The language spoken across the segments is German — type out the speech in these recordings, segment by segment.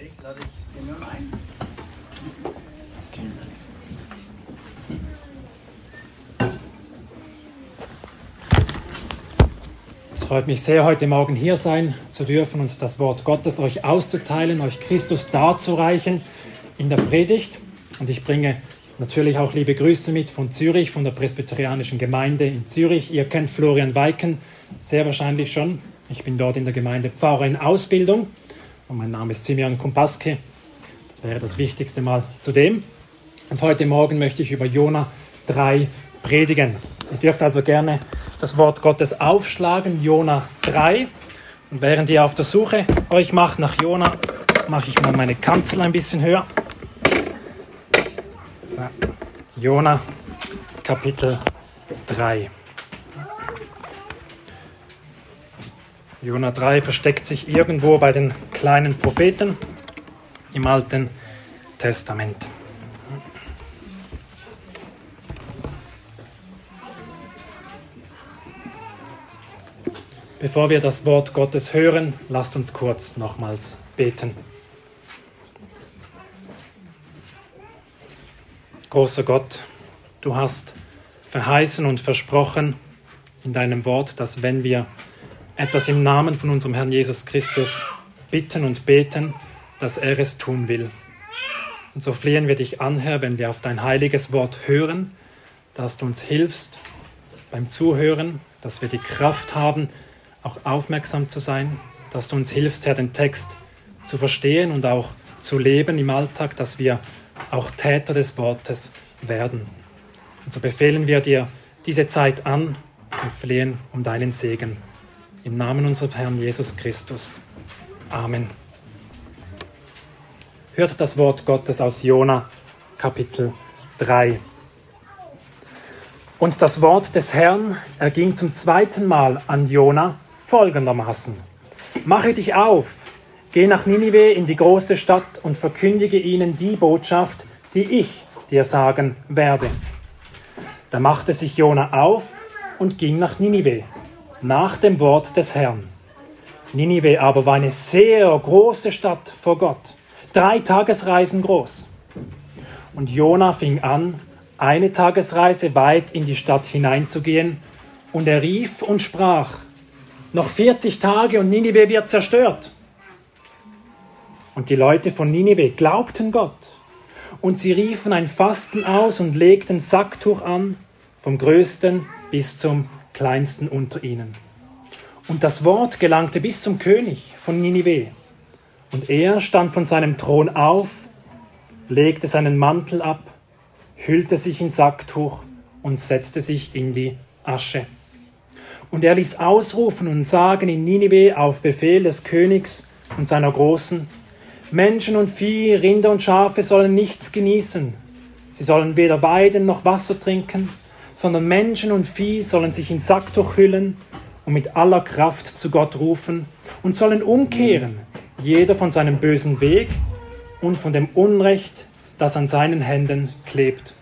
Predigt lade ich Simeon ein. Es freut mich sehr, heute Morgen hier sein zu dürfen und das Wort Gottes euch auszuteilen, euch Christus darzureichen in der Predigt. Und ich bringe natürlich auch liebe Grüße mit von Zürich, von der Presbyterianischen Gemeinde in Zürich. Ihr kennt Florian Weiken sehr wahrscheinlich schon. Ich bin dort in der Gemeinde Pfarrer in Ausbildung und mein Name ist Simeon Kumpaski. Das wäre das Wichtigste mal zu dem. Und heute Morgen möchte ich über Jona 3 predigen. Ihr dürft also gerne das Wort Gottes aufschlagen, Jona 3. Und während ihr auf der Suche euch macht nach Jona, mache ich mal meine Kanzel ein bisschen höher. So. Jona Kapitel 3. Jona 3 versteckt sich irgendwo bei den kleinen Propheten im Alten Testament. Bevor wir das Wort Gottes hören, lasst uns kurz nochmals beten. Großer Gott, du hast verheißen und versprochen in deinem Wort, dass wenn wir etwas im Namen von unserem Herrn Jesus Christus bitten und beten, dass er es tun will. Und so flehen wir dich an, Herr, wenn wir auf dein heiliges Wort hören, dass du uns hilfst beim Zuhören, dass wir die Kraft haben, auch aufmerksam zu sein, dass du uns hilfst, Herr, den Text zu verstehen und auch zu leben im Alltag, dass wir auch Täter des Wortes werden. Und so befehlen wir dir diese Zeit an und flehen um deinen Segen. Im Namen unseres Herrn Jesus Christus. Amen. Hört das Wort Gottes aus Jona Kapitel 3. Und das Wort des Herrn erging zum zweiten Mal an Jona folgendermaßen. Mache dich auf, geh nach Ninive in die große Stadt und verkündige ihnen die Botschaft, die ich dir sagen werde. Da machte sich Jona auf und ging nach Ninive nach dem Wort des Herrn. Ninive aber war eine sehr große Stadt vor Gott, drei Tagesreisen groß. Und Jona fing an, eine Tagesreise weit in die Stadt hineinzugehen, und er rief und sprach, noch 40 Tage und Ninive wird zerstört. Und die Leute von Ninive glaubten Gott, und sie riefen ein Fasten aus und legten Sacktuch an, vom größten bis zum kleinsten unter ihnen. Und das Wort gelangte bis zum König von Ninive. Und er stand von seinem Thron auf, legte seinen Mantel ab, hüllte sich in Sacktuch und setzte sich in die Asche. Und er ließ ausrufen und sagen in Ninive auf Befehl des Königs und seiner Großen, Menschen und Vieh, Rinder und Schafe sollen nichts genießen. Sie sollen weder weiden noch Wasser trinken, sondern Menschen und Vieh sollen sich in Sacktuch hüllen und mit aller Kraft zu Gott rufen und sollen umkehren, jeder von seinem bösen Weg und von dem Unrecht, das an seinen Händen klebt.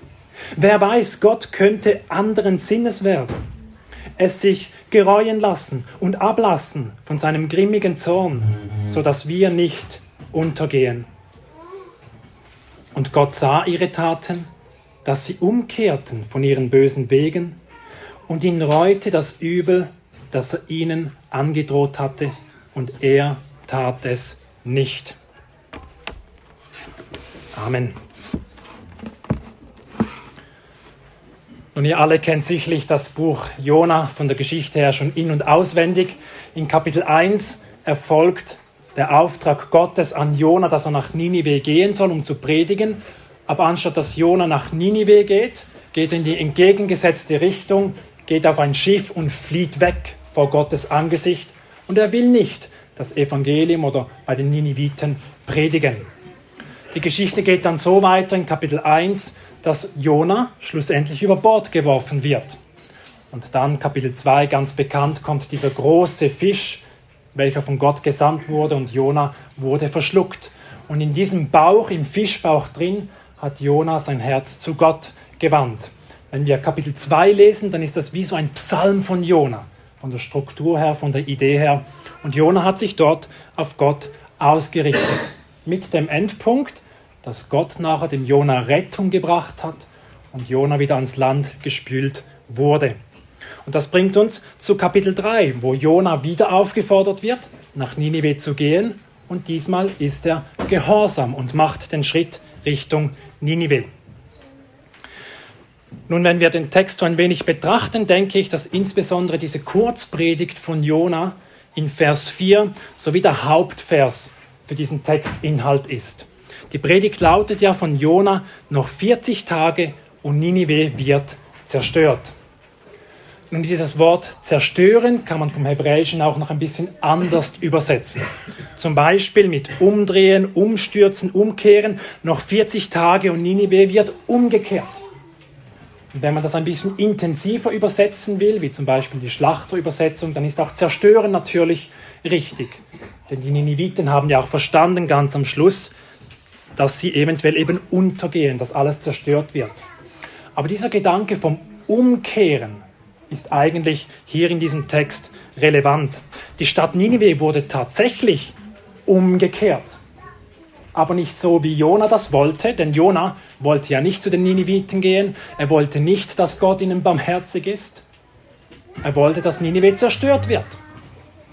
Wer weiß, Gott könnte anderen Sinnes werden, es sich gereuen lassen und ablassen von seinem grimmigen Zorn, so dass wir nicht untergehen. Und Gott sah ihre Taten dass sie umkehrten von ihren bösen Wegen und ihn reute das Übel, das er ihnen angedroht hatte, und er tat es nicht. Amen. Nun, ihr alle kennt sicherlich das Buch Jona von der Geschichte her schon in- und auswendig. In Kapitel 1 erfolgt der Auftrag Gottes an Jona, dass er nach Ninive gehen soll, um zu predigen. Aber anstatt dass Jona nach Ninive geht, geht in die entgegengesetzte Richtung, geht auf ein Schiff und flieht weg vor Gottes Angesicht. Und er will nicht das Evangelium oder bei den Niniviten predigen. Die Geschichte geht dann so weiter in Kapitel 1, dass Jona schlussendlich über Bord geworfen wird. Und dann Kapitel 2, ganz bekannt, kommt dieser große Fisch, welcher von Gott gesandt wurde und Jona wurde verschluckt. Und in diesem Bauch, im Fischbauch drin, hat Jona sein Herz zu Gott gewandt. Wenn wir Kapitel 2 lesen, dann ist das wie so ein Psalm von Jona, von der Struktur her, von der Idee her. Und Jona hat sich dort auf Gott ausgerichtet. mit dem Endpunkt, dass Gott nachher dem Jona Rettung gebracht hat und Jona wieder ans Land gespült wurde. Und das bringt uns zu Kapitel 3, wo Jona wieder aufgefordert wird, nach Ninive zu gehen. Und diesmal ist er gehorsam und macht den Schritt Richtung Ninive. Nun, wenn wir den Text so ein wenig betrachten, denke ich, dass insbesondere diese Kurzpredigt von Jona in Vers 4 sowie der Hauptvers für diesen Textinhalt ist. Die Predigt lautet ja von Jona noch 40 Tage und Ninive wird zerstört. Nun, dieses Wort zerstören kann man vom Hebräischen auch noch ein bisschen anders übersetzen. Zum Beispiel mit umdrehen, umstürzen, umkehren. Noch 40 Tage und Ninive wird umgekehrt. Und wenn man das ein bisschen intensiver übersetzen will, wie zum Beispiel die Schlachterübersetzung, dann ist auch zerstören natürlich richtig. Denn die Niniviten haben ja auch verstanden ganz am Schluss, dass sie eventuell eben untergehen, dass alles zerstört wird. Aber dieser Gedanke vom Umkehren ist eigentlich hier in diesem Text relevant. Die Stadt Ninive wurde tatsächlich umgekehrt. Aber nicht so, wie Jona das wollte, denn Jona wollte ja nicht zu den Niniviten gehen. Er wollte nicht, dass Gott ihnen barmherzig ist. Er wollte, dass Ninive zerstört wird.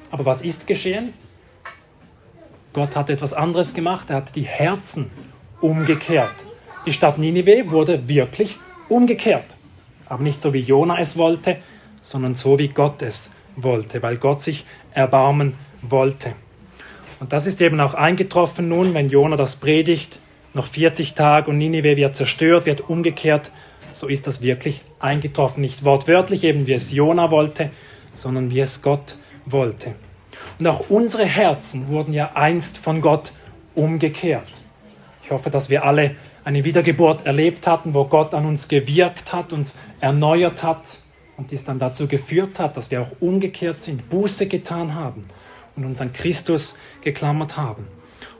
Aber was ist geschehen? Gott hat etwas anderes gemacht. Er hat die Herzen umgekehrt. Die Stadt Ninive wurde wirklich umgekehrt. Aber nicht so, wie Jona es wollte, sondern so, wie Gott es wollte, weil Gott sich erbarmen wollte. Und das ist eben auch eingetroffen nun, wenn Jona das predigt, noch 40 Tage und Ninive wird zerstört, wird umgekehrt, so ist das wirklich eingetroffen. Nicht wortwörtlich eben, wie es Jona wollte, sondern wie es Gott wollte. Und auch unsere Herzen wurden ja einst von Gott umgekehrt. Ich hoffe, dass wir alle eine Wiedergeburt erlebt hatten, wo Gott an uns gewirkt hat, uns erneuert hat und dies dann dazu geführt hat, dass wir auch umgekehrt sind, Buße getan haben und uns an Christus geklammert haben.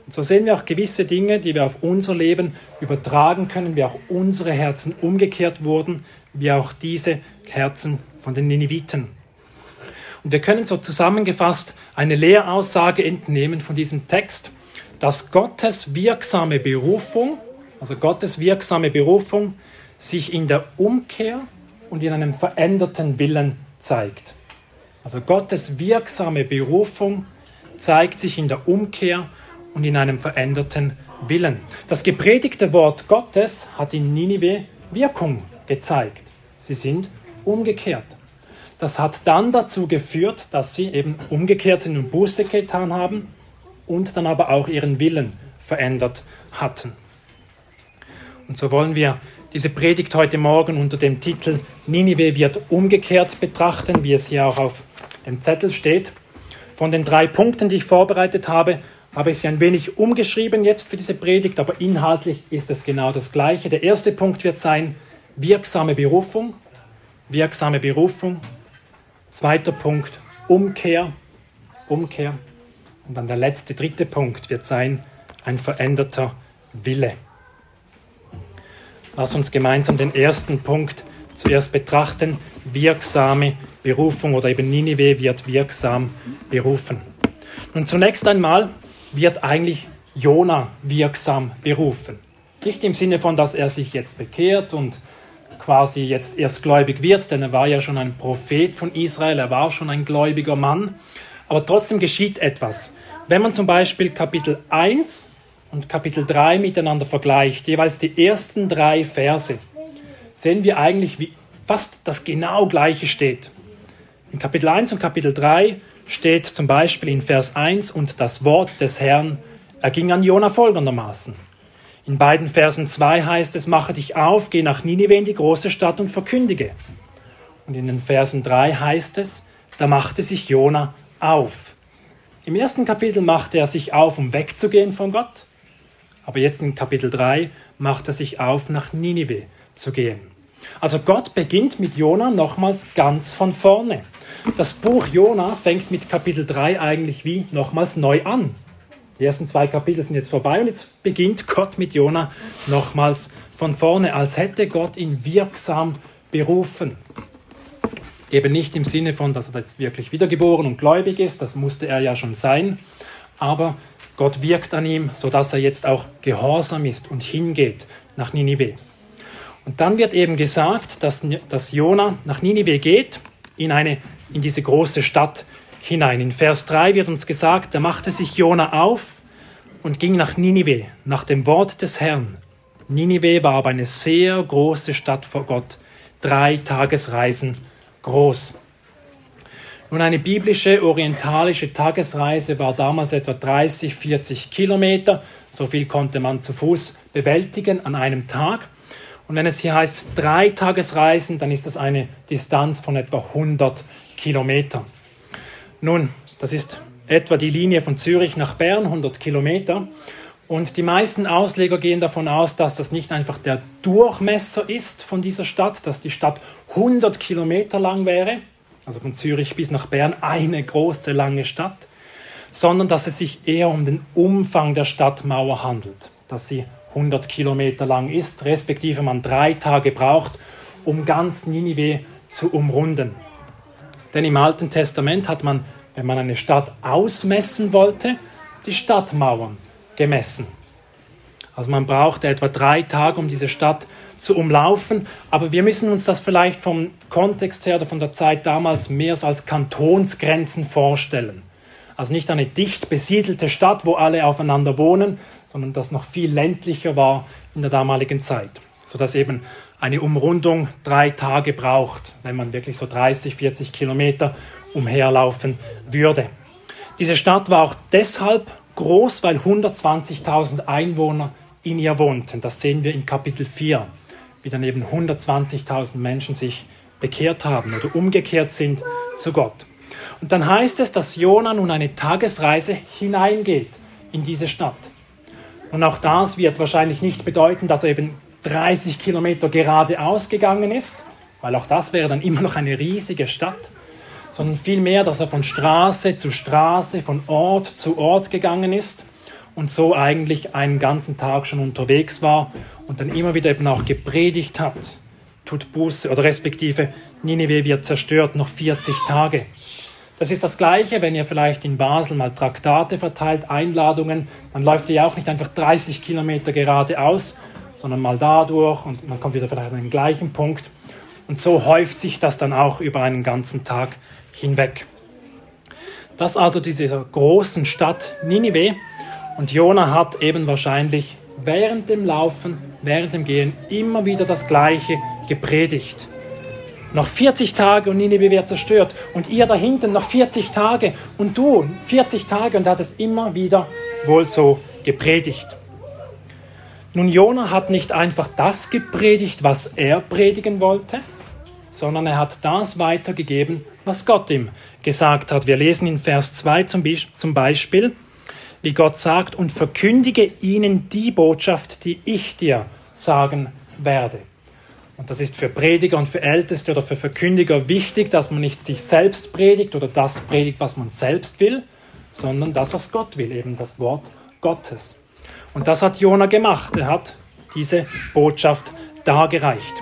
Und so sehen wir auch gewisse Dinge, die wir auf unser Leben übertragen können, wie auch unsere Herzen umgekehrt wurden, wie auch diese Herzen von den Niniviten. Und wir können so zusammengefasst eine Lehraussage entnehmen von diesem Text, dass Gottes wirksame Berufung, also Gottes wirksame Berufung, sich in der Umkehr und in einem veränderten Willen zeigt. Also Gottes wirksame Berufung zeigt sich in der Umkehr und in einem veränderten Willen. Das gepredigte Wort Gottes hat in Ninive Wirkung gezeigt. Sie sind umgekehrt. Das hat dann dazu geführt, dass sie eben umgekehrt sind und Buße getan haben und dann aber auch ihren Willen verändert hatten. Und so wollen wir diese Predigt heute Morgen unter dem Titel Ninive wird umgekehrt betrachten, wie es hier auch auf dem Zettel steht. Von den drei Punkten, die ich vorbereitet habe, habe ich sie ein wenig umgeschrieben jetzt für diese Predigt, aber inhaltlich ist es genau das Gleiche. Der erste Punkt wird sein, wirksame Berufung. Wirksame Berufung. Zweiter Punkt, Umkehr. Umkehr. Und dann der letzte, dritte Punkt wird sein, ein veränderter Wille. Lass uns gemeinsam den ersten Punkt zuerst betrachten. Wirksame Berufung oder eben Ninive wird wirksam berufen. Nun zunächst einmal wird eigentlich Jona wirksam berufen. Nicht im Sinne von, dass er sich jetzt bekehrt und quasi jetzt erst gläubig wird, denn er war ja schon ein Prophet von Israel, er war schon ein gläubiger Mann. Aber trotzdem geschieht etwas. Wenn man zum Beispiel Kapitel 1 und Kapitel 3 miteinander vergleicht, jeweils die ersten drei Verse, sehen wir eigentlich, wie fast das genau gleiche steht. In Kapitel 1 und Kapitel 3 steht zum Beispiel in Vers 1 und das Wort des Herrn erging an Jona folgendermaßen. In beiden Versen 2 heißt es, mache dich auf, geh nach Ninive in die große Stadt und verkündige. Und in den Versen 3 heißt es, da machte sich Jona auf. Im ersten Kapitel machte er sich auf, um wegzugehen von Gott. Aber jetzt in Kapitel 3 macht er sich auf, nach Ninive zu gehen. Also Gott beginnt mit Jona nochmals ganz von vorne. Das Buch Jona fängt mit Kapitel 3 eigentlich wie nochmals neu an. Die ersten zwei Kapitel sind jetzt vorbei und jetzt beginnt Gott mit Jona nochmals von vorne, als hätte Gott ihn wirksam berufen. Eben nicht im Sinne von, dass er jetzt wirklich wiedergeboren und gläubig ist, das musste er ja schon sein, aber Gott wirkt an ihm, sodass er jetzt auch gehorsam ist und hingeht nach Ninive. Und dann wird eben gesagt, dass, dass Jona nach Ninive geht, in, eine, in diese große Stadt hinein. In Vers 3 wird uns gesagt, da machte sich Jona auf und ging nach Ninive, nach dem Wort des Herrn. Ninive war aber eine sehr große Stadt vor Gott, drei Tagesreisen groß. Nun, eine biblische orientalische Tagesreise war damals etwa 30, 40 Kilometer. So viel konnte man zu Fuß bewältigen an einem Tag. Und wenn es hier heißt drei Tagesreisen, dann ist das eine Distanz von etwa 100 Kilometern. Nun, das ist etwa die Linie von Zürich nach Bern, 100 Kilometer. Und die meisten Ausleger gehen davon aus, dass das nicht einfach der Durchmesser ist von dieser Stadt, dass die Stadt 100 Kilometer lang wäre, also von Zürich bis nach Bern eine große lange Stadt, sondern dass es sich eher um den Umfang der Stadtmauer handelt, dass sie 100 Kilometer lang ist, respektive man drei Tage braucht, um ganz Ninive zu umrunden. Denn im Alten Testament hat man, wenn man eine Stadt ausmessen wollte, die Stadtmauern gemessen. Also man brauchte etwa drei Tage, um diese Stadt zu umlaufen. Aber wir müssen uns das vielleicht vom Kontext her oder von der Zeit damals mehr so als Kantonsgrenzen vorstellen. Also nicht eine dicht besiedelte Stadt, wo alle aufeinander wohnen, sondern das noch viel ländlicher war in der damaligen Zeit, sodass eben eine Umrundung drei Tage braucht, wenn man wirklich so 30, 40 Kilometer umherlaufen würde. Diese Stadt war auch deshalb groß, weil 120.000 Einwohner in ihr wohnten. Das sehen wir in Kapitel 4, wie dann eben 120.000 Menschen sich bekehrt haben oder umgekehrt sind zu Gott. Und dann heißt es, dass Jona nun eine Tagesreise hineingeht in diese Stadt. Und auch das wird wahrscheinlich nicht bedeuten, dass er eben 30 Kilometer geradeaus gegangen ist, weil auch das wäre dann immer noch eine riesige Stadt, sondern vielmehr, dass er von Straße zu Straße, von Ort zu Ort gegangen ist und so eigentlich einen ganzen Tag schon unterwegs war und dann immer wieder eben auch gepredigt hat. Tut Buße oder respektive Nineveh wird zerstört, noch 40 Tage. Das ist das Gleiche, wenn ihr vielleicht in Basel mal Traktate verteilt, Einladungen, dann läuft ihr auch nicht einfach 30 Kilometer geradeaus, sondern mal dadurch und man kommt wieder vielleicht an den gleichen Punkt. Und so häuft sich das dann auch über einen ganzen Tag hinweg. Das also dieser großen Stadt Ninive. Und Jona hat eben wahrscheinlich während dem Laufen, während dem Gehen immer wieder das Gleiche gepredigt. Noch 40 Tage und Nineveh wird zerstört. Und ihr da hinten noch 40 Tage und du 40 Tage und hat es immer wieder wohl so gepredigt. Nun, Jona hat nicht einfach das gepredigt, was er predigen wollte, sondern er hat das weitergegeben, was Gott ihm gesagt hat. Wir lesen in Vers 2 zum Beispiel, wie Gott sagt, und verkündige ihnen die Botschaft, die ich dir sagen werde. Und das ist für Prediger und für Älteste oder für Verkündiger wichtig, dass man nicht sich selbst predigt oder das predigt, was man selbst will, sondern das, was Gott will, eben das Wort Gottes. Und das hat Jona gemacht. Er hat diese Botschaft dargereicht.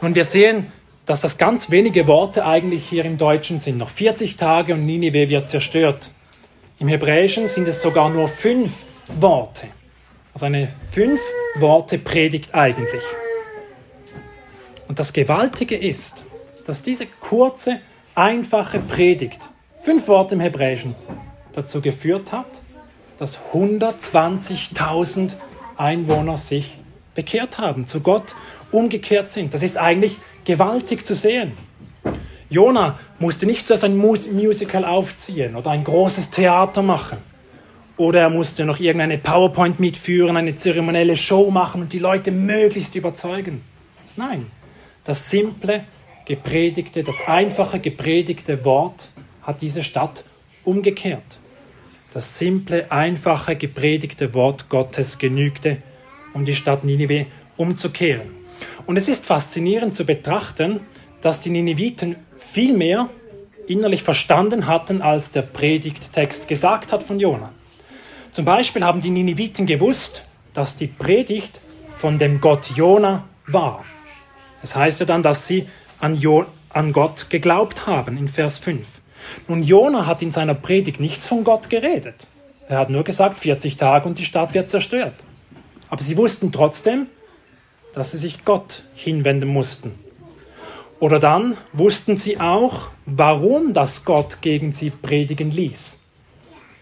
Nun, wir sehen, dass das ganz wenige Worte eigentlich hier im Deutschen sind. Noch 40 Tage und Ninive wird zerstört. Im Hebräischen sind es sogar nur fünf Worte. Also eine fünf Worte Predigt eigentlich. Und das Gewaltige ist, dass diese kurze, einfache Predigt, fünf Worte im Hebräischen, dazu geführt hat, dass 120.000 Einwohner sich bekehrt haben, zu Gott umgekehrt sind. Das ist eigentlich gewaltig zu sehen. Jona musste nicht zuerst ein Musical aufziehen oder ein großes Theater machen. Oder er musste noch irgendeine PowerPoint mitführen, eine zeremonielle Show machen und die Leute möglichst überzeugen. Nein, das simple, gepredigte, das einfache, gepredigte Wort hat diese Stadt umgekehrt. Das simple, einfache, gepredigte Wort Gottes genügte, um die Stadt Ninive umzukehren. Und es ist faszinierend zu betrachten, dass die Niniviten viel mehr innerlich verstanden hatten, als der Predigttext gesagt hat von Jona. Zum Beispiel haben die Niniviten gewusst, dass die Predigt von dem Gott Jona war. Es heißt ja dann, dass sie an, jo an Gott geglaubt haben in Vers 5. Nun, Jona hat in seiner Predigt nichts von Gott geredet. Er hat nur gesagt, 40 Tage und die Stadt wird zerstört. Aber sie wussten trotzdem, dass sie sich Gott hinwenden mussten. Oder dann wussten sie auch, warum das Gott gegen sie predigen ließ.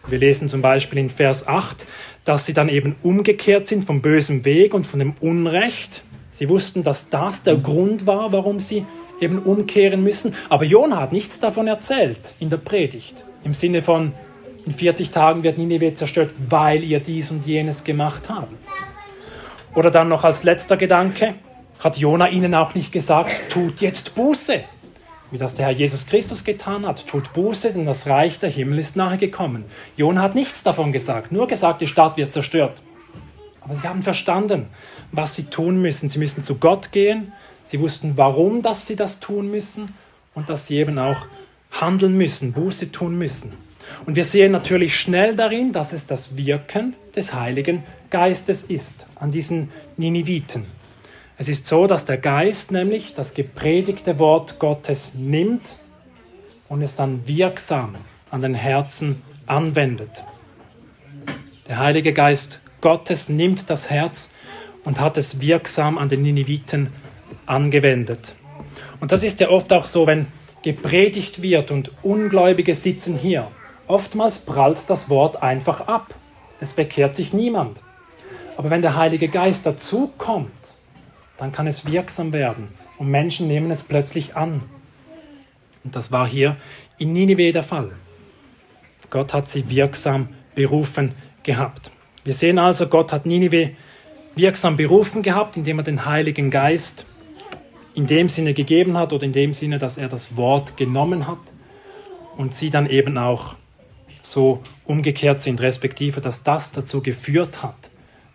Wir lesen zum Beispiel in Vers 8, dass sie dann eben umgekehrt sind vom bösen Weg und von dem Unrecht. Sie wussten, dass das der Grund war, warum sie eben umkehren müssen. Aber Jona hat nichts davon erzählt in der Predigt. Im Sinne von, in 40 Tagen wird Nineveh zerstört, weil ihr dies und jenes gemacht habt. Oder dann noch als letzter Gedanke, hat Jona ihnen auch nicht gesagt, tut jetzt Buße, wie das der Herr Jesus Christus getan hat. Tut Buße, denn das Reich der Himmel ist nahe gekommen. Jona hat nichts davon gesagt, nur gesagt, die Stadt wird zerstört. Aber sie haben verstanden, was sie tun müssen. Sie müssen zu Gott gehen. Sie wussten, warum dass sie das tun müssen und dass sie eben auch handeln müssen, Buße tun müssen. Und wir sehen natürlich schnell darin, dass es das Wirken des Heiligen Geistes ist an diesen Niniviten. Es ist so, dass der Geist nämlich das gepredigte Wort Gottes nimmt und es dann wirksam an den Herzen anwendet. Der Heilige Geist Gottes nimmt das Herz und hat es wirksam an den Niniviten angewendet. Und das ist ja oft auch so, wenn gepredigt wird und Ungläubige sitzen hier Oftmals prallt das Wort einfach ab. Es bekehrt sich niemand. Aber wenn der Heilige Geist dazukommt, dann kann es wirksam werden und Menschen nehmen es plötzlich an. Und das war hier in Ninive der Fall. Gott hat sie wirksam berufen gehabt. Wir sehen also, Gott hat Ninive wirksam berufen gehabt, indem er den Heiligen Geist in dem Sinne gegeben hat oder in dem Sinne, dass er das Wort genommen hat und sie dann eben auch so umgekehrt sind, respektive dass das dazu geführt hat,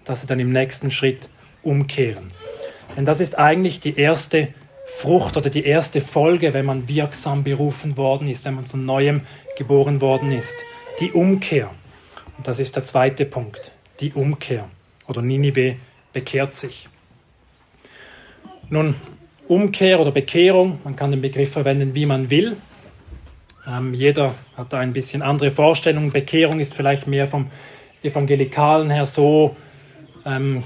dass sie dann im nächsten Schritt umkehren. Denn das ist eigentlich die erste Frucht oder die erste Folge, wenn man wirksam berufen worden ist, wenn man von neuem geboren worden ist. Die Umkehr. Und das ist der zweite Punkt. Die Umkehr. Oder Ninive bekehrt sich. Nun, Umkehr oder Bekehrung, man kann den Begriff verwenden, wie man will. Ähm, jeder hat da ein bisschen andere Vorstellungen. Bekehrung ist vielleicht mehr vom Evangelikalen her so ähm,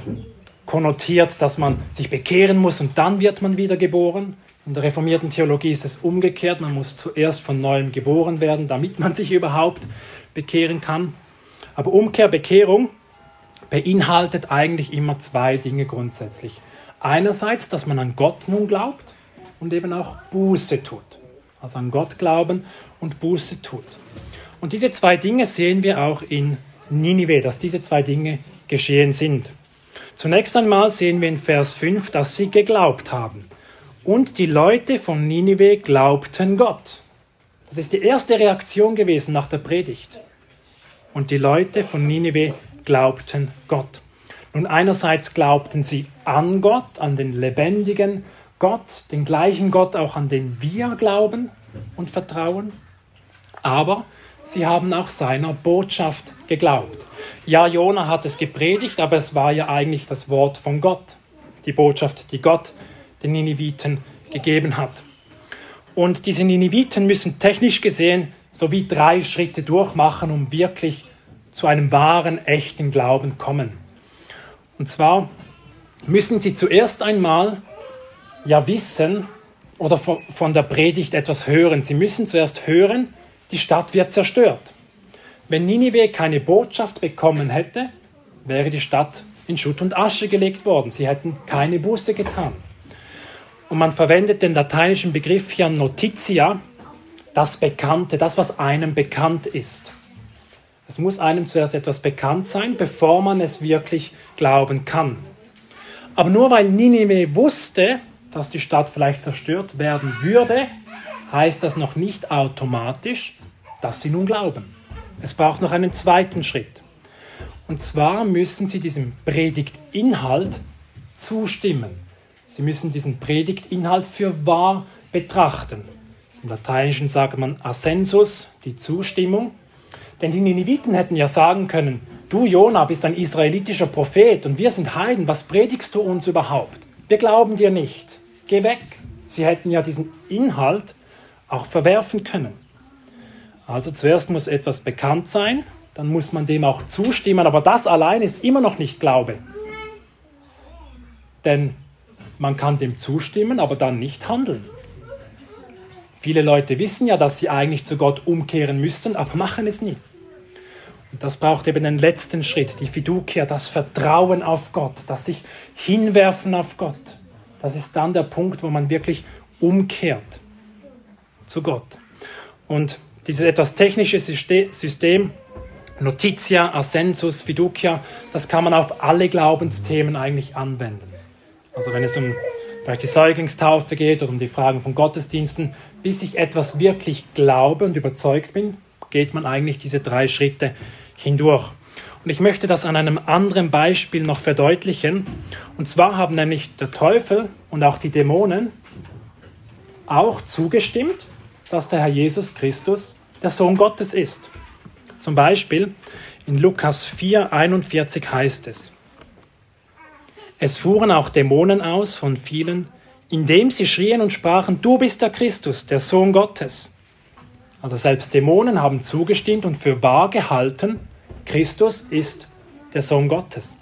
konnotiert, dass man sich bekehren muss und dann wird man wieder geboren. In der reformierten Theologie ist es umgekehrt. Man muss zuerst von neuem geboren werden, damit man sich überhaupt bekehren kann. Aber Umkehr, Bekehrung beinhaltet eigentlich immer zwei Dinge grundsätzlich. Einerseits, dass man an Gott nun glaubt und eben auch Buße tut. Also an Gott glauben und Buße tut. Und diese zwei Dinge sehen wir auch in Ninive, dass diese zwei Dinge geschehen sind. Zunächst einmal sehen wir in Vers 5, dass sie geglaubt haben. Und die Leute von Ninive glaubten Gott. Das ist die erste Reaktion gewesen nach der Predigt. Und die Leute von Ninive glaubten Gott. Nun einerseits glaubten sie an Gott, an den lebendigen Gott, den gleichen Gott auch an den wir glauben und vertrauen aber sie haben auch seiner Botschaft geglaubt. Ja, Jona hat es gepredigt, aber es war ja eigentlich das Wort von Gott, die Botschaft, die Gott den Niniviten gegeben hat. Und diese Niniviten müssen technisch gesehen so wie drei Schritte durchmachen, um wirklich zu einem wahren, echten Glauben kommen. Und zwar müssen sie zuerst einmal ja wissen oder von der Predigt etwas hören. Sie müssen zuerst hören, die Stadt wird zerstört. Wenn Ninive keine Botschaft bekommen hätte, wäre die Stadt in Schutt und Asche gelegt worden. Sie hätten keine Buße getan. Und man verwendet den lateinischen Begriff hier Notitia, das Bekannte, das, was einem bekannt ist. Es muss einem zuerst etwas bekannt sein, bevor man es wirklich glauben kann. Aber nur weil Ninive wusste, dass die Stadt vielleicht zerstört werden würde, heißt das noch nicht automatisch, dass sie nun glauben. Es braucht noch einen zweiten Schritt. Und zwar müssen sie diesem Predigtinhalt zustimmen. Sie müssen diesen Predigtinhalt für wahr betrachten. Im Lateinischen sagt man assensus, die Zustimmung. Denn die Nineviten hätten ja sagen können, du Jona bist ein israelitischer Prophet und wir sind Heiden, was predigst du uns überhaupt? Wir glauben dir nicht, geh weg. Sie hätten ja diesen Inhalt auch verwerfen können. Also zuerst muss etwas bekannt sein, dann muss man dem auch zustimmen. Aber das allein ist immer noch nicht Glaube. Denn man kann dem zustimmen, aber dann nicht handeln. Viele Leute wissen ja, dass sie eigentlich zu Gott umkehren müssten, aber machen es nie. Und das braucht eben den letzten Schritt, die Fiducia, das Vertrauen auf Gott, das sich hinwerfen auf Gott. Das ist dann der Punkt, wo man wirklich umkehrt zu Gott. Und dieses etwas technische System, Notitia, Ascensus, Fiducia, das kann man auf alle Glaubensthemen eigentlich anwenden. Also wenn es um vielleicht die Säuglingstaufe geht oder um die Fragen von Gottesdiensten, bis ich etwas wirklich glaube und überzeugt bin, geht man eigentlich diese drei Schritte hindurch. Und ich möchte das an einem anderen Beispiel noch verdeutlichen. Und zwar haben nämlich der Teufel und auch die Dämonen auch zugestimmt, dass der Herr Jesus Christus der Sohn Gottes ist. Zum Beispiel in Lukas 4, 41 heißt es, es fuhren auch Dämonen aus von vielen, indem sie schrien und sprachen, du bist der Christus, der Sohn Gottes. Also selbst Dämonen haben zugestimmt und für wahr gehalten, Christus ist der Sohn Gottes.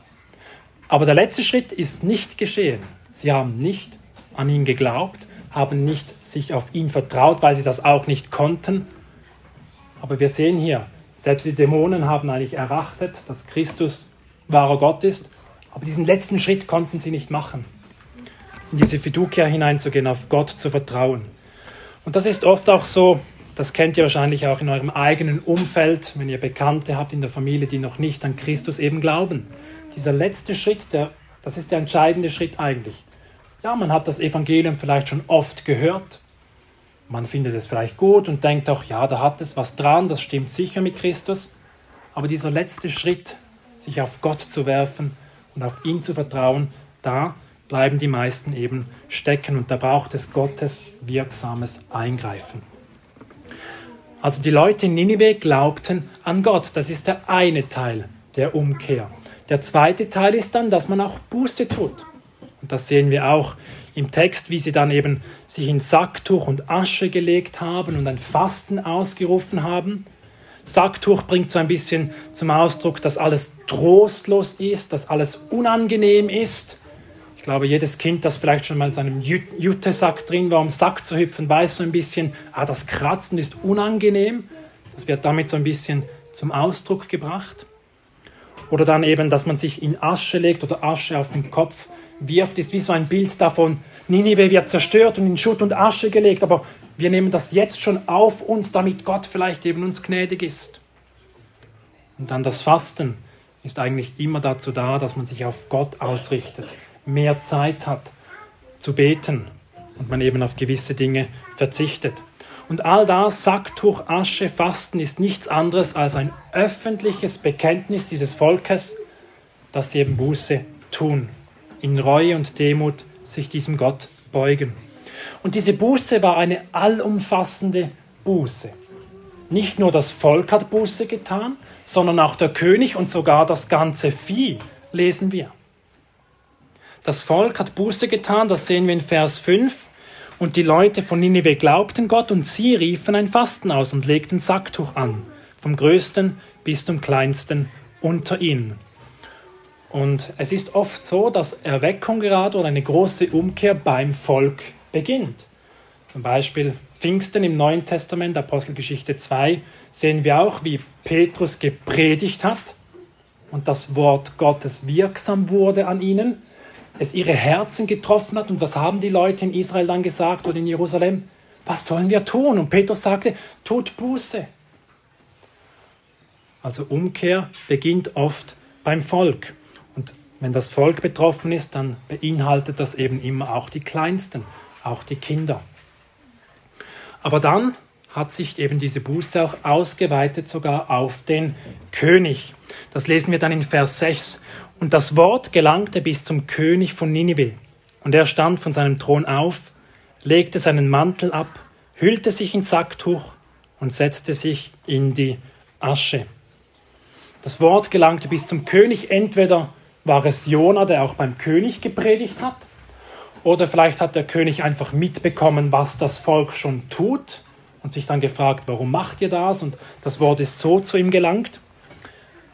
Aber der letzte Schritt ist nicht geschehen. Sie haben nicht an ihn geglaubt, haben nicht sich auf ihn vertraut, weil sie das auch nicht konnten. Aber wir sehen hier, selbst die Dämonen haben eigentlich erachtet, dass Christus wahrer Gott ist aber diesen letzten Schritt konnten sie nicht machen, in diese Fiducia hineinzugehen, auf Gott zu vertrauen. Und das ist oft auch so, das kennt ihr wahrscheinlich auch in eurem eigenen Umfeld, wenn ihr Bekannte habt in der Familie, die noch nicht an Christus eben glauben. Dieser letzte Schritt, der, das ist der entscheidende Schritt eigentlich. Ja, man hat das Evangelium vielleicht schon oft gehört. Man findet es vielleicht gut und denkt auch, ja, da hat es was dran, das stimmt sicher mit Christus. Aber dieser letzte Schritt, sich auf Gott zu werfen, und auf ihn zu vertrauen, da bleiben die meisten eben stecken und da braucht es Gottes wirksames Eingreifen. Also die Leute in Ninive glaubten an Gott. Das ist der eine Teil der Umkehr. Der zweite Teil ist dann, dass man auch Buße tut. Und das sehen wir auch im Text, wie sie dann eben sich in Sacktuch und Asche gelegt haben und ein Fasten ausgerufen haben. Sacktuch bringt so ein bisschen zum Ausdruck, dass alles trostlos ist, dass alles unangenehm ist. Ich glaube, jedes Kind, das vielleicht schon mal in seinem Jutesack drin war, um Sack zu hüpfen, weiß so ein bisschen, ah, das Kratzen ist unangenehm. Das wird damit so ein bisschen zum Ausdruck gebracht. Oder dann eben, dass man sich in Asche legt oder Asche auf den Kopf wirft, ist wie so ein Bild davon, Ninive wird zerstört und in Schutt und Asche gelegt, aber wir nehmen das jetzt schon auf uns, damit Gott vielleicht eben uns gnädig ist. Und dann das Fasten ist eigentlich immer dazu da, dass man sich auf Gott ausrichtet, mehr Zeit hat zu beten und man eben auf gewisse Dinge verzichtet. Und all das, Sacktuch, Asche, Fasten, ist nichts anderes als ein öffentliches Bekenntnis dieses Volkes, dass sie eben Buße tun, in Reue und Demut sich diesem Gott beugen. Und diese Buße war eine allumfassende Buße. Nicht nur das Volk hat Buße getan, sondern auch der König und sogar das ganze Vieh, lesen wir. Das Volk hat Buße getan, das sehen wir in Vers 5. Und die Leute von Ninive glaubten Gott und sie riefen ein Fasten aus und legten Sacktuch an, vom größten bis zum kleinsten unter ihnen. Und es ist oft so, dass Erweckung gerade oder eine große Umkehr beim Volk beginnt. Zum Beispiel Pfingsten im Neuen Testament, Apostelgeschichte 2, sehen wir auch, wie Petrus gepredigt hat und das Wort Gottes wirksam wurde an ihnen, es ihre Herzen getroffen hat. Und was haben die Leute in Israel dann gesagt oder in Jerusalem? Was sollen wir tun? Und Petrus sagte, tut Buße. Also Umkehr beginnt oft beim Volk. Wenn das Volk betroffen ist, dann beinhaltet das eben immer auch die Kleinsten auch die Kinder. Aber dann hat sich eben diese Buße auch ausgeweitet sogar auf den König. Das lesen wir dann in Vers 6. Und das Wort gelangte bis zum König von Ninive. Und er stand von seinem Thron auf, legte seinen Mantel ab, hüllte sich in Sacktuch und setzte sich in die Asche. Das Wort gelangte bis zum König. Entweder war es Jona, der auch beim König gepredigt hat, oder vielleicht hat der König einfach mitbekommen, was das Volk schon tut und sich dann gefragt, warum macht ihr das? Und das Wort ist so zu ihm gelangt.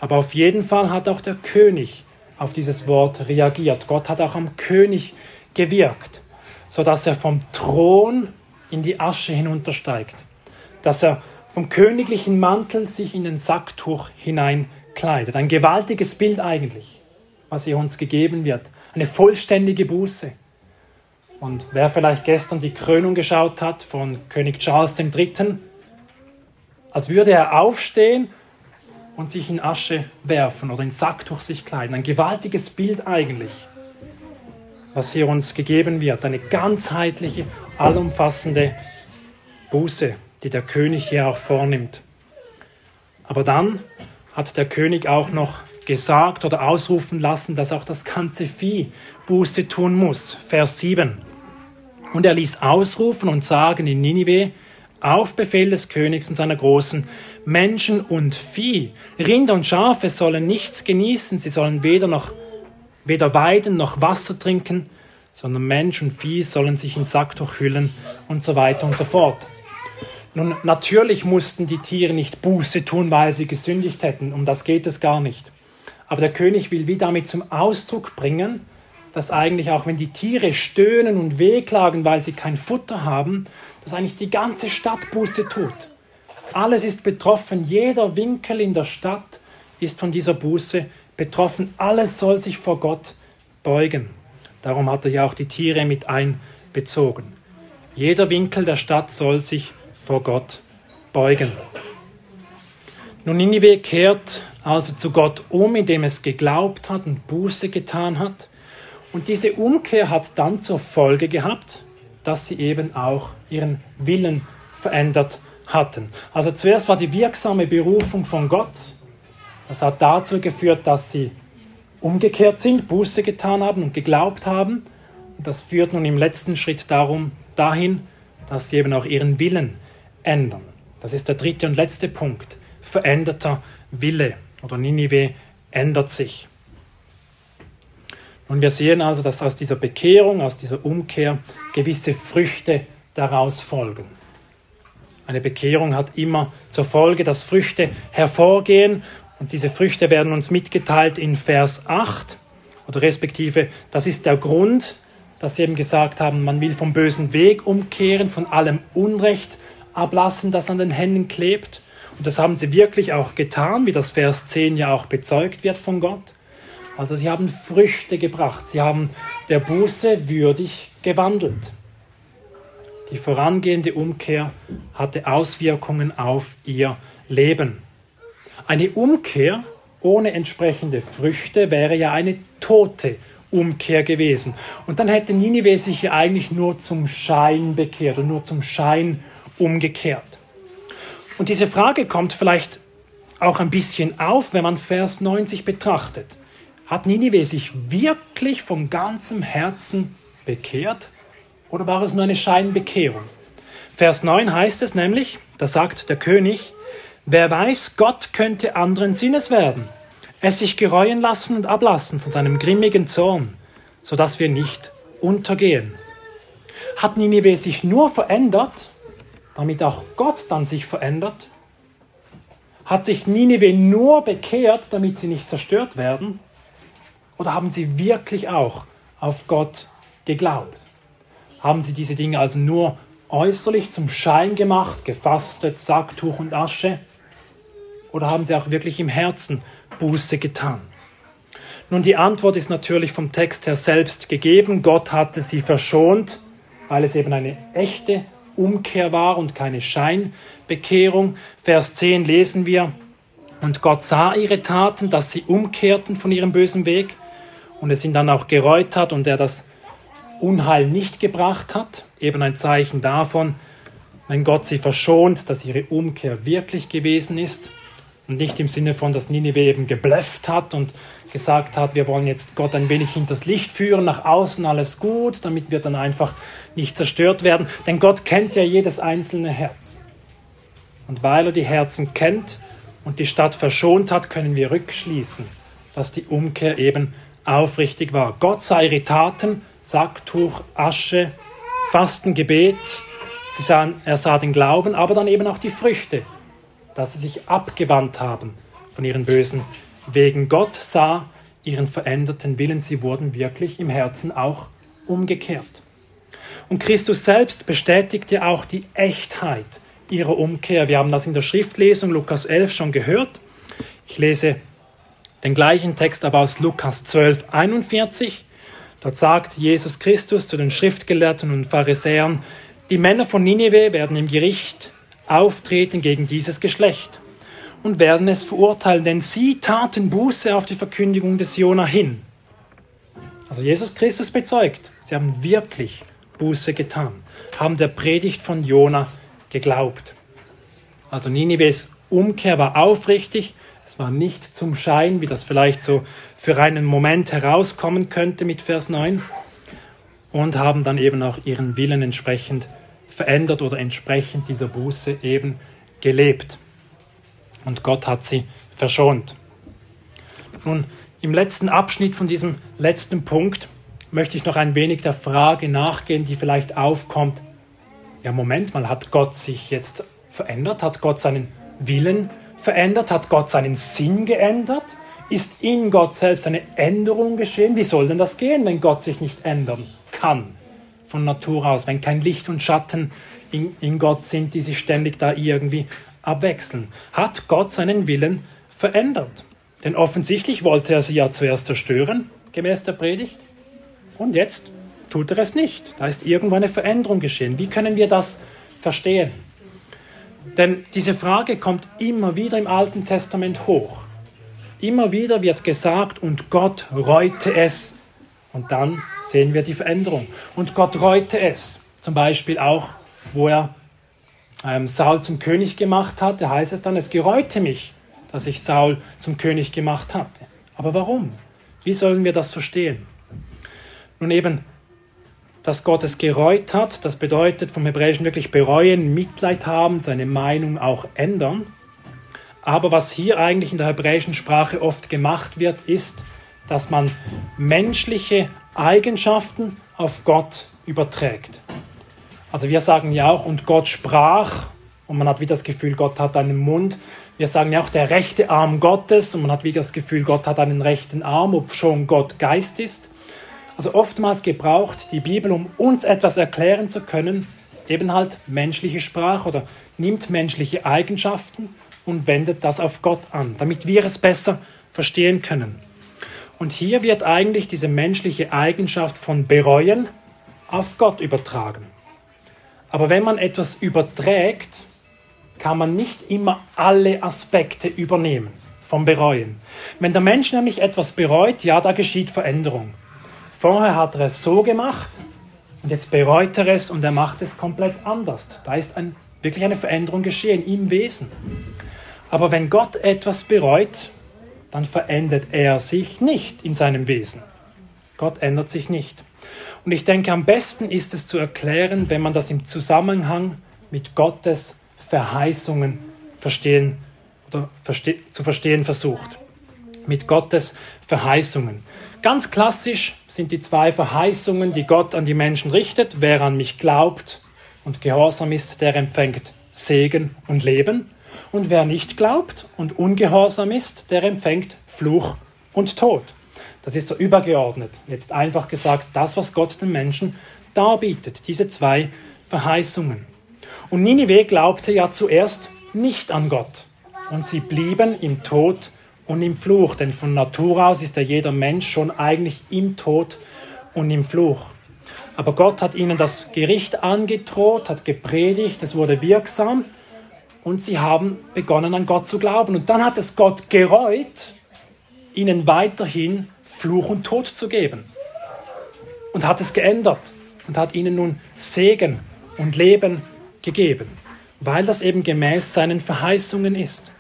Aber auf jeden Fall hat auch der König auf dieses Wort reagiert. Gott hat auch am König gewirkt, sodass er vom Thron in die Asche hinuntersteigt, dass er vom königlichen Mantel sich in den Sacktuch hineinkleidet. Ein gewaltiges Bild eigentlich, was hier uns gegeben wird. Eine vollständige Buße. Und wer vielleicht gestern die Krönung geschaut hat von König Charles III., als würde er aufstehen und sich in Asche werfen oder in Sacktuch sich kleiden. Ein gewaltiges Bild eigentlich, was hier uns gegeben wird. Eine ganzheitliche, allumfassende Buße, die der König hier auch vornimmt. Aber dann hat der König auch noch gesagt oder ausrufen lassen, dass auch das ganze Vieh Buße tun muss. Vers 7. Und er ließ ausrufen und sagen in Ninive, auf Befehl des Königs und seiner Großen, Menschen und Vieh, Rinder und Schafe sollen nichts genießen, sie sollen weder noch weder weiden noch Wasser trinken, sondern Mensch und Vieh sollen sich in Sacktuch hüllen und so weiter und so fort. Nun, natürlich mussten die Tiere nicht Buße tun, weil sie gesündigt hätten, um das geht es gar nicht. Aber der König will wie damit zum Ausdruck bringen, dass eigentlich auch wenn die Tiere stöhnen und wehklagen, weil sie kein Futter haben, dass eigentlich die ganze Stadt Buße tut. Alles ist betroffen, jeder Winkel in der Stadt ist von dieser Buße betroffen. Alles soll sich vor Gott beugen. Darum hat er ja auch die Tiere mit einbezogen. Jeder Winkel der Stadt soll sich vor Gott beugen. Nun, Ninive kehrt also zu Gott um, indem es geglaubt hat und Buße getan hat. Und diese Umkehr hat dann zur Folge gehabt, dass sie eben auch ihren Willen verändert hatten. Also zuerst war die wirksame Berufung von Gott. Das hat dazu geführt, dass sie umgekehrt sind, Buße getan haben und geglaubt haben. Und das führt nun im letzten Schritt darum, dahin, dass sie eben auch ihren Willen ändern. Das ist der dritte und letzte Punkt. Veränderter Wille oder Ninive ändert sich. Und wir sehen also, dass aus dieser Bekehrung, aus dieser Umkehr gewisse Früchte daraus folgen. Eine Bekehrung hat immer zur Folge, dass Früchte hervorgehen und diese Früchte werden uns mitgeteilt in Vers 8 oder respektive, das ist der Grund, dass sie eben gesagt haben, man will vom bösen Weg umkehren, von allem Unrecht ablassen, das an den Händen klebt. Und das haben sie wirklich auch getan, wie das Vers 10 ja auch bezeugt wird von Gott. Also sie haben Früchte gebracht, sie haben der Buße würdig gewandelt. Die vorangehende Umkehr hatte Auswirkungen auf ihr Leben. Eine Umkehr ohne entsprechende Früchte wäre ja eine tote Umkehr gewesen. Und dann hätte Ninive sich ja eigentlich nur zum Schein bekehrt und nur zum Schein umgekehrt. Und diese Frage kommt vielleicht auch ein bisschen auf, wenn man Vers 90 betrachtet. Hat Ninive sich wirklich von ganzem Herzen bekehrt oder war es nur eine Scheinbekehrung? Vers 9 heißt es nämlich, da sagt der König, wer weiß, Gott könnte anderen Sinnes werden, es sich gereuen lassen und ablassen von seinem grimmigen Zorn, sodass wir nicht untergehen. Hat Ninive sich nur verändert, damit auch Gott dann sich verändert? Hat sich Ninive nur bekehrt, damit sie nicht zerstört werden? Oder haben sie wirklich auch auf Gott geglaubt? Haben sie diese Dinge also nur äußerlich zum Schein gemacht, gefastet, Sacktuch und Asche? Oder haben sie auch wirklich im Herzen Buße getan? Nun, die Antwort ist natürlich vom Text her selbst gegeben. Gott hatte sie verschont, weil es eben eine echte Umkehr war und keine Scheinbekehrung. Vers 10 lesen wir, und Gott sah ihre Taten, dass sie umkehrten von ihrem bösen Weg und es ihn dann auch gereut hat und er das Unheil nicht gebracht hat, eben ein Zeichen davon, wenn Gott sie verschont, dass ihre Umkehr wirklich gewesen ist und nicht im Sinne von, dass Nineveh eben geblufft hat und gesagt hat, wir wollen jetzt Gott ein wenig hinters Licht führen, nach außen alles gut, damit wir dann einfach nicht zerstört werden. Denn Gott kennt ja jedes einzelne Herz. Und weil er die Herzen kennt und die Stadt verschont hat, können wir rückschließen, dass die Umkehr eben aufrichtig war. Gott sah ihre Taten, Sacktuch, Asche, Fasten, Gebet. Sahen, er sah den Glauben, aber dann eben auch die Früchte, dass sie sich abgewandt haben von ihren bösen wegen Gott sah ihren veränderten Willen, sie wurden wirklich im Herzen auch umgekehrt. Und Christus selbst bestätigte auch die Echtheit ihrer Umkehr. Wir haben das in der Schriftlesung Lukas 11 schon gehört. Ich lese den gleichen Text aber aus Lukas 12, 41. Dort sagt Jesus Christus zu den Schriftgelehrten und Pharisäern, die Männer von Ninive werden im Gericht auftreten gegen dieses Geschlecht und werden es verurteilen, denn sie taten Buße auf die Verkündigung des Jona hin. Also Jesus Christus bezeugt, sie haben wirklich Buße getan, haben der Predigt von Jona geglaubt. Also Ninives Umkehr war aufrichtig, es war nicht zum Schein, wie das vielleicht so für einen Moment herauskommen könnte mit Vers 9, und haben dann eben auch ihren Willen entsprechend verändert oder entsprechend dieser Buße eben gelebt. Und Gott hat sie verschont. Nun, im letzten Abschnitt von diesem letzten Punkt möchte ich noch ein wenig der Frage nachgehen, die vielleicht aufkommt. Ja, Moment mal, hat Gott sich jetzt verändert? Hat Gott seinen Willen verändert? Hat Gott seinen Sinn geändert? Ist in Gott selbst eine Änderung geschehen? Wie soll denn das gehen, wenn Gott sich nicht ändern kann von Natur aus, wenn kein Licht und Schatten in, in Gott sind, die sich ständig da irgendwie abwechseln? Hat Gott seinen Willen verändert? Denn offensichtlich wollte er sie ja zuerst zerstören, gemäß der Predigt. Und jetzt tut er es nicht. Da ist irgendwo eine Veränderung geschehen. Wie können wir das verstehen? Denn diese Frage kommt immer wieder im Alten Testament hoch. Immer wieder wird gesagt, und Gott reute es. Und dann sehen wir die Veränderung. Und Gott reute es. Zum Beispiel auch, wo er ähm, Saul zum König gemacht hatte, heißt es dann, es gereute mich, dass ich Saul zum König gemacht hatte. Aber warum? Wie sollen wir das verstehen? Nun eben, dass Gott es gereut hat, das bedeutet vom Hebräischen wirklich bereuen, Mitleid haben, seine Meinung auch ändern. Aber was hier eigentlich in der hebräischen Sprache oft gemacht wird, ist, dass man menschliche Eigenschaften auf Gott überträgt. Also wir sagen ja auch, und Gott sprach, und man hat wie das Gefühl, Gott hat einen Mund. Wir sagen ja auch der rechte Arm Gottes, und man hat wie das Gefühl, Gott hat einen rechten Arm, ob schon Gott Geist ist. Also oftmals gebraucht die Bibel, um uns etwas erklären zu können, eben halt menschliche Sprache oder nimmt menschliche Eigenschaften und wendet das auf Gott an, damit wir es besser verstehen können. Und hier wird eigentlich diese menschliche Eigenschaft von bereuen auf Gott übertragen. Aber wenn man etwas überträgt, kann man nicht immer alle Aspekte übernehmen vom Bereuen. Wenn der Mensch nämlich etwas bereut, ja, da geschieht Veränderung. Vorher hat er es so gemacht und jetzt bereut er es und er macht es komplett anders. Da ist ein, wirklich eine Veränderung geschehen im Wesen. Aber wenn Gott etwas bereut, dann verändert er sich nicht in seinem Wesen. Gott ändert sich nicht. Und ich denke, am besten ist es zu erklären, wenn man das im Zusammenhang mit Gottes Verheißungen verstehen oder verste zu verstehen versucht. Mit Gottes Verheißungen. Ganz klassisch sind die zwei Verheißungen, die Gott an die Menschen richtet. Wer an mich glaubt und gehorsam ist, der empfängt Segen und Leben. Und wer nicht glaubt und ungehorsam ist, der empfängt Fluch und Tod. Das ist so übergeordnet. Jetzt einfach gesagt, das, was Gott den Menschen darbietet, diese zwei Verheißungen. Und Ninive glaubte ja zuerst nicht an Gott. Und sie blieben im Tod und im Fluch, denn von Natur aus ist ja jeder Mensch schon eigentlich im Tod und im Fluch. Aber Gott hat ihnen das Gericht angedroht, hat gepredigt, es wurde wirksam und sie haben begonnen an Gott zu glauben. Und dann hat es Gott gereut, ihnen weiterhin Fluch und Tod zu geben. Und hat es geändert und hat ihnen nun Segen und Leben gegeben, weil das eben gemäß seinen Verheißungen ist.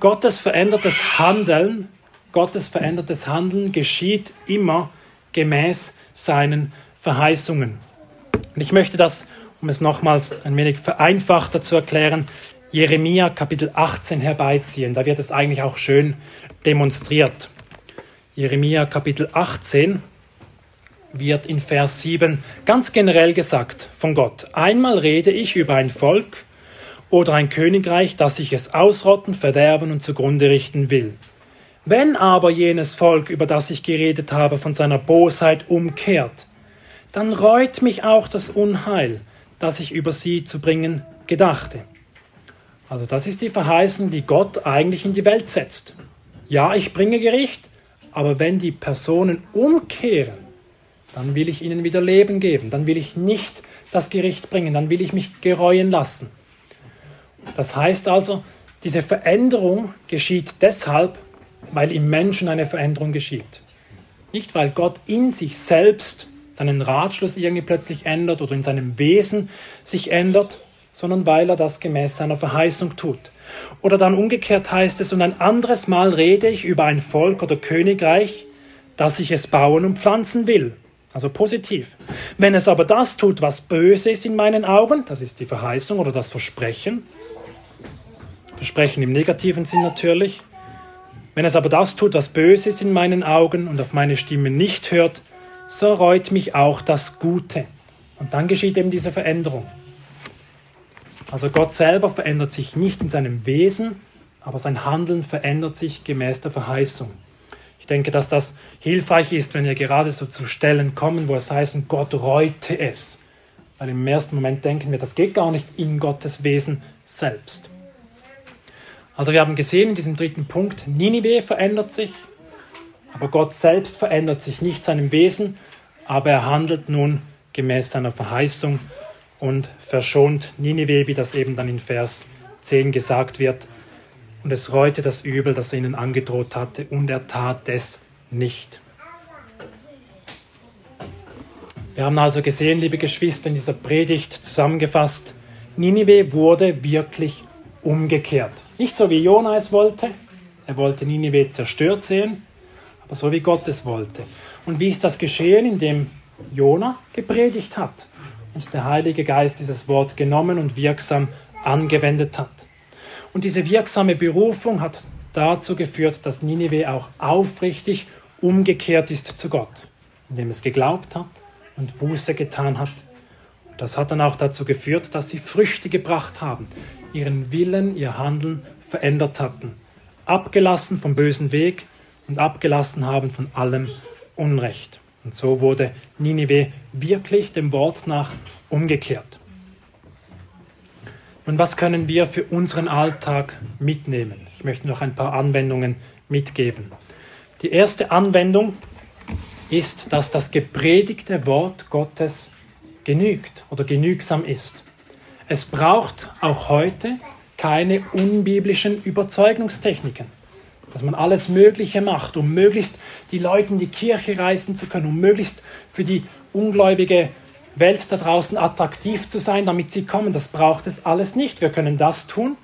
Gottes verändertes Handeln, Gottes verändertes Handeln geschieht immer gemäß seinen Verheißungen. Und ich möchte das, um es nochmals ein wenig vereinfachter zu erklären, Jeremia Kapitel 18 herbeiziehen. Da wird es eigentlich auch schön demonstriert. Jeremia Kapitel 18 wird in Vers 7 ganz generell gesagt von Gott. Einmal rede ich über ein Volk oder ein Königreich, das ich es ausrotten, verderben und zugrunde richten will. Wenn aber jenes Volk, über das ich geredet habe, von seiner Bosheit umkehrt, dann reut mich auch das Unheil, das ich über sie zu bringen gedachte. Also das ist die Verheißung, die Gott eigentlich in die Welt setzt. Ja, ich bringe Gericht, aber wenn die Personen umkehren, dann will ich ihnen wieder Leben geben, dann will ich nicht das Gericht bringen, dann will ich mich gereuen lassen. Das heißt also, diese Veränderung geschieht deshalb, weil im Menschen eine Veränderung geschieht. Nicht, weil Gott in sich selbst seinen Ratschluss irgendwie plötzlich ändert oder in seinem Wesen sich ändert, sondern weil er das gemäß seiner Verheißung tut. Oder dann umgekehrt heißt es, und ein anderes Mal rede ich über ein Volk oder Königreich, dass ich es bauen und pflanzen will. Also positiv. Wenn es aber das tut, was böse ist in meinen Augen, das ist die Verheißung oder das Versprechen, Versprechen im negativen Sinn natürlich, wenn es aber das tut, was böse ist in meinen Augen und auf meine Stimme nicht hört, so reut mich auch das Gute. Und dann geschieht eben diese Veränderung. Also Gott selber verändert sich nicht in seinem Wesen, aber sein Handeln verändert sich gemäß der Verheißung. Ich denke, dass das hilfreich ist, wenn wir gerade so zu Stellen kommen, wo es heißt, Gott reute es. Weil im ersten Moment denken wir, das geht gar nicht in Gottes Wesen selbst. Also wir haben gesehen in diesem dritten Punkt, Ninive verändert sich, aber Gott selbst verändert sich nicht seinem Wesen, aber er handelt nun gemäß seiner Verheißung und verschont Ninive, wie das eben dann in Vers 10 gesagt wird. Und es reute das Übel, das er ihnen angedroht hatte, und er tat es nicht. Wir haben also gesehen, liebe Geschwister, in dieser Predigt zusammengefasst, Ninive wurde wirklich umgekehrt. Nicht so wie Jona es wollte, er wollte Ninive zerstört sehen, aber so wie Gott es wollte. Und wie ist das geschehen? Indem Jona gepredigt hat und der Heilige Geist dieses Wort genommen und wirksam angewendet hat. Und diese wirksame Berufung hat dazu geführt, dass Ninive auch aufrichtig umgekehrt ist zu Gott, indem es geglaubt hat und Buße getan hat. Das hat dann auch dazu geführt, dass sie Früchte gebracht haben, ihren Willen, ihr Handeln verändert hatten, abgelassen vom bösen Weg und abgelassen haben von allem Unrecht. Und so wurde Ninive wirklich dem Wort nach umgekehrt. Und was können wir für unseren Alltag mitnehmen? Ich möchte noch ein paar Anwendungen mitgeben. Die erste Anwendung ist, dass das gepredigte Wort Gottes genügt oder genügsam ist. Es braucht auch heute keine unbiblischen Überzeugungstechniken, dass man alles Mögliche macht, um möglichst die Leute in die Kirche reisen zu können, um möglichst für die ungläubige Welt da draußen attraktiv zu sein, damit sie kommen. Das braucht es alles nicht. Wir können das tun,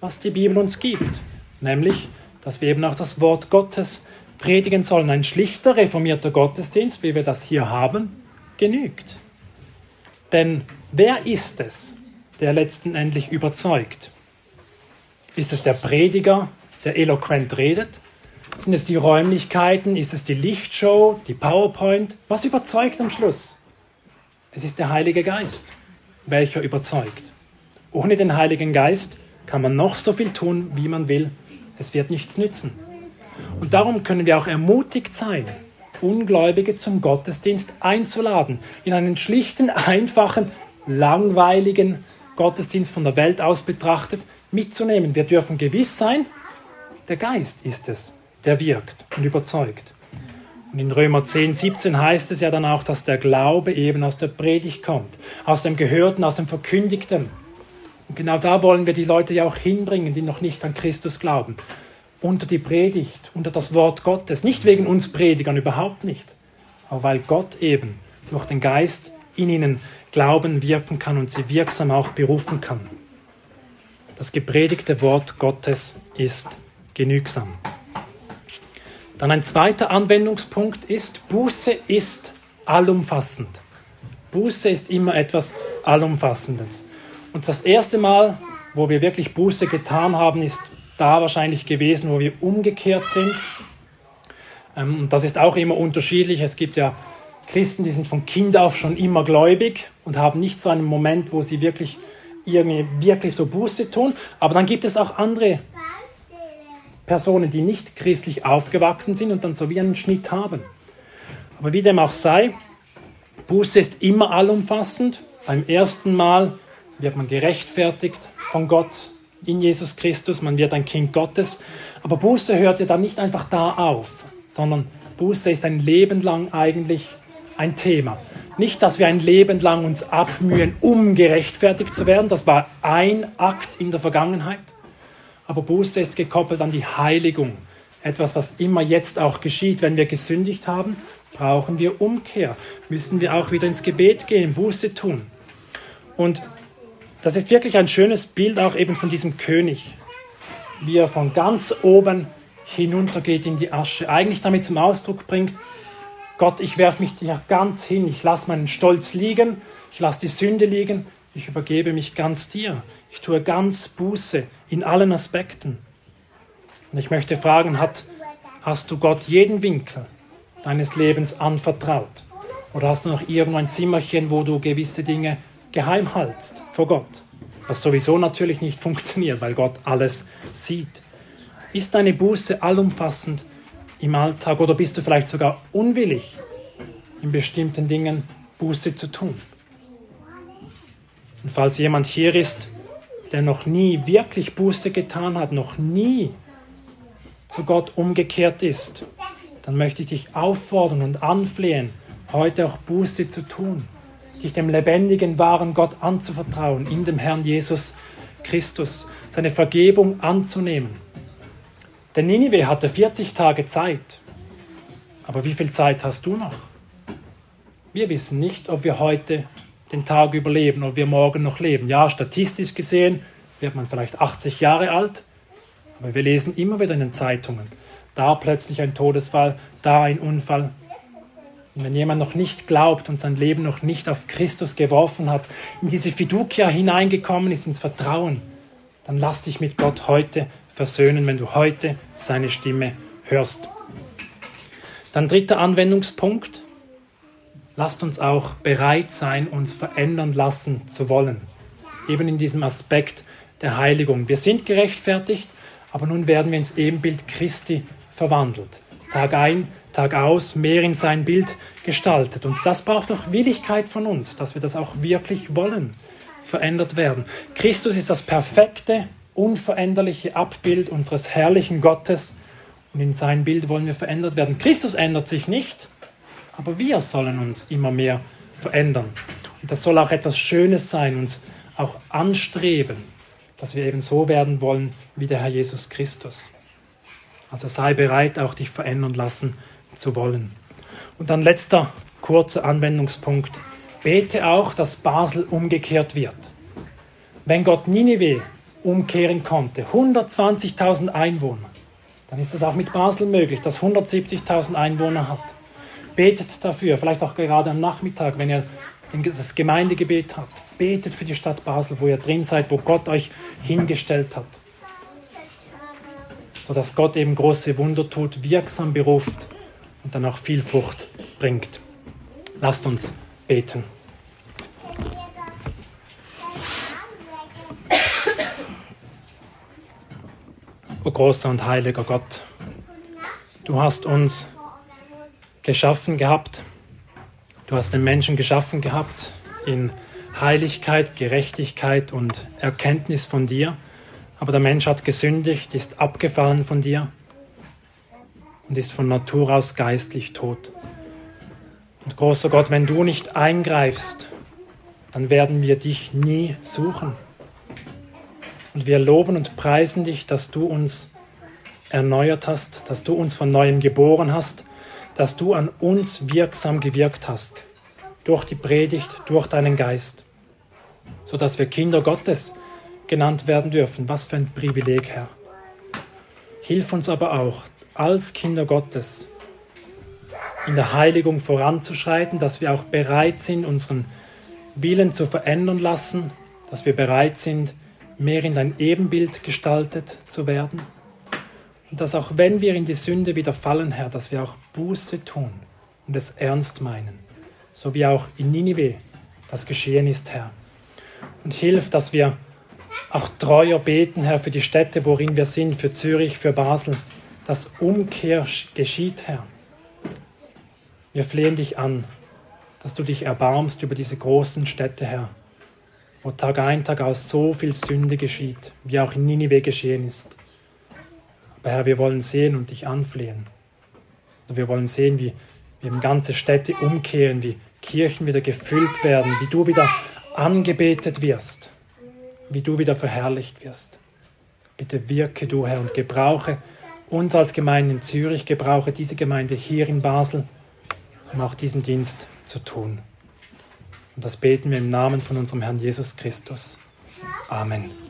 was die Bibel uns gibt, nämlich, dass wir eben auch das Wort Gottes predigen sollen. Ein schlichter, reformierter Gottesdienst, wie wir das hier haben, genügt. Denn wer ist es, der letztendlich überzeugt? Ist es der Prediger, der eloquent redet? Sind es die Räumlichkeiten? Ist es die Lichtshow, die PowerPoint? Was überzeugt am Schluss? Es ist der Heilige Geist, welcher überzeugt. Ohne den Heiligen Geist kann man noch so viel tun, wie man will. Es wird nichts nützen. Und darum können wir auch ermutigt sein, Ungläubige zum Gottesdienst einzuladen, in einen schlichten, einfachen, langweiligen Gottesdienst von der Welt aus betrachtet, mitzunehmen. Wir dürfen gewiss sein, der Geist ist es, der wirkt und überzeugt. Und in Römer 10, 17 heißt es ja dann auch, dass der Glaube eben aus der Predigt kommt, aus dem Gehörten, aus dem Verkündigten. Und genau da wollen wir die Leute ja auch hinbringen, die noch nicht an Christus glauben. Unter die Predigt, unter das Wort Gottes. Nicht wegen uns Predigern, überhaupt nicht. Aber weil Gott eben durch den Geist in ihnen Glauben wirken kann und sie wirksam auch berufen kann. Das gepredigte Wort Gottes ist genügsam. Dann ein zweiter Anwendungspunkt ist, Buße ist allumfassend. Buße ist immer etwas Allumfassendes. Und das erste Mal, wo wir wirklich Buße getan haben, ist da wahrscheinlich gewesen, wo wir umgekehrt sind. Ähm, und das ist auch immer unterschiedlich. Es gibt ja Christen, die sind von Kind auf schon immer gläubig und haben nicht so einen Moment, wo sie wirklich irgendwie wirklich so Buße tun. Aber dann gibt es auch andere Personen, die nicht christlich aufgewachsen sind und dann so wie einen Schnitt haben. Aber wie dem auch sei, Buße ist immer allumfassend. Beim ersten Mal wird man gerechtfertigt von Gott in Jesus Christus, man wird ein Kind Gottes. Aber Buße hört ja dann nicht einfach da auf, sondern Buße ist ein Leben lang eigentlich ein Thema. Nicht, dass wir ein Leben lang uns abmühen, um gerechtfertigt zu werden. Das war ein Akt in der Vergangenheit. Aber Buße ist gekoppelt an die Heiligung. Etwas, was immer jetzt auch geschieht. Wenn wir gesündigt haben, brauchen wir Umkehr. Müssen wir auch wieder ins Gebet gehen, Buße tun. Und das ist wirklich ein schönes Bild auch eben von diesem König, wie er von ganz oben hinuntergeht in die Asche, eigentlich damit zum Ausdruck bringt, Gott, ich werfe mich dir ganz hin, ich lasse meinen Stolz liegen, ich lasse die Sünde liegen, ich übergebe mich ganz dir, ich tue ganz Buße in allen Aspekten. Und ich möchte fragen, hat, hast du Gott jeden Winkel deines Lebens anvertraut? Oder hast du noch irgendein Zimmerchen, wo du gewisse Dinge geheim hältst vor Gott? Was sowieso natürlich nicht funktioniert, weil Gott alles sieht. Ist deine Buße allumfassend im Alltag oder bist du vielleicht sogar unwillig, in bestimmten Dingen Buße zu tun? Und falls jemand hier ist, der noch nie wirklich Buße getan hat, noch nie zu Gott umgekehrt ist, dann möchte ich dich auffordern und anflehen, heute auch Buße zu tun, dich dem lebendigen, wahren Gott anzuvertrauen, in dem Herrn Jesus Christus, seine Vergebung anzunehmen denn Ninive hatte 40 Tage Zeit. Aber wie viel Zeit hast du noch? Wir wissen nicht, ob wir heute den Tag überleben, ob wir morgen noch leben. Ja, statistisch gesehen wird man vielleicht 80 Jahre alt, aber wir lesen immer wieder in den Zeitungen, da plötzlich ein Todesfall, da ein Unfall. Und wenn jemand noch nicht glaubt und sein Leben noch nicht auf Christus geworfen hat, in diese Fiducia hineingekommen ist, ins Vertrauen, dann lass dich mit Gott heute versöhnen, wenn du heute seine Stimme hörst. Dann dritter Anwendungspunkt. Lasst uns auch bereit sein, uns verändern lassen zu wollen. Eben in diesem Aspekt der Heiligung. Wir sind gerechtfertigt, aber nun werden wir ins Ebenbild Christi verwandelt. Tag ein, Tag aus, mehr in sein Bild gestaltet. Und das braucht auch Willigkeit von uns, dass wir das auch wirklich wollen, verändert werden. Christus ist das perfekte unveränderliche Abbild unseres herrlichen Gottes und in sein Bild wollen wir verändert werden. Christus ändert sich nicht, aber wir sollen uns immer mehr verändern. Und das soll auch etwas Schönes sein, uns auch anstreben, dass wir eben so werden wollen wie der Herr Jesus Christus. Also sei bereit, auch dich verändern lassen zu wollen. Und dann letzter kurzer Anwendungspunkt. Bete auch, dass Basel umgekehrt wird. Wenn Gott Ninive umkehren konnte. 120.000 Einwohner. Dann ist es auch mit Basel möglich, das 170.000 Einwohner hat. Betet dafür, vielleicht auch gerade am Nachmittag, wenn ihr das Gemeindegebet habt. Betet für die Stadt Basel, wo ihr drin seid, wo Gott euch hingestellt hat. Sodass Gott eben große Wunder tut, wirksam beruft und dann auch viel Frucht bringt. Lasst uns beten. O großer und heiliger Gott, du hast uns geschaffen gehabt, du hast den Menschen geschaffen gehabt in Heiligkeit, Gerechtigkeit und Erkenntnis von dir, aber der Mensch hat gesündigt, ist abgefallen von dir und ist von Natur aus geistlich tot. Und großer Gott, wenn du nicht eingreifst, dann werden wir dich nie suchen. Und wir loben und preisen dich, dass du uns erneuert hast, dass du uns von neuem geboren hast, dass du an uns wirksam gewirkt hast, durch die Predigt, durch deinen Geist, sodass wir Kinder Gottes genannt werden dürfen. Was für ein Privileg, Herr. Hilf uns aber auch, als Kinder Gottes in der Heiligung voranzuschreiten, dass wir auch bereit sind, unseren Willen zu verändern lassen, dass wir bereit sind, mehr in dein Ebenbild gestaltet zu werden. Und dass auch wenn wir in die Sünde wieder fallen, Herr, dass wir auch Buße tun und es ernst meinen, so wie auch in Ninive das geschehen ist, Herr. Und hilf, dass wir auch treuer beten, Herr, für die Städte, worin wir sind, für Zürich, für Basel, dass Umkehr geschieht, Herr. Wir flehen dich an, dass du dich erbarmst über diese großen Städte, Herr, wo Tag ein, Tag aus so viel Sünde geschieht, wie auch in Ninive geschehen ist. Aber Herr, wir wollen sehen und dich anflehen. Und wir wollen sehen, wie, wie ganze Städte umkehren, wie Kirchen wieder gefüllt werden, wie du wieder angebetet wirst, wie du wieder verherrlicht wirst. Bitte wirke du, Herr, und gebrauche uns als Gemeinde in Zürich, gebrauche diese Gemeinde hier in Basel, um auch diesen Dienst zu tun. Und das beten wir im Namen von unserem Herrn Jesus Christus. Amen.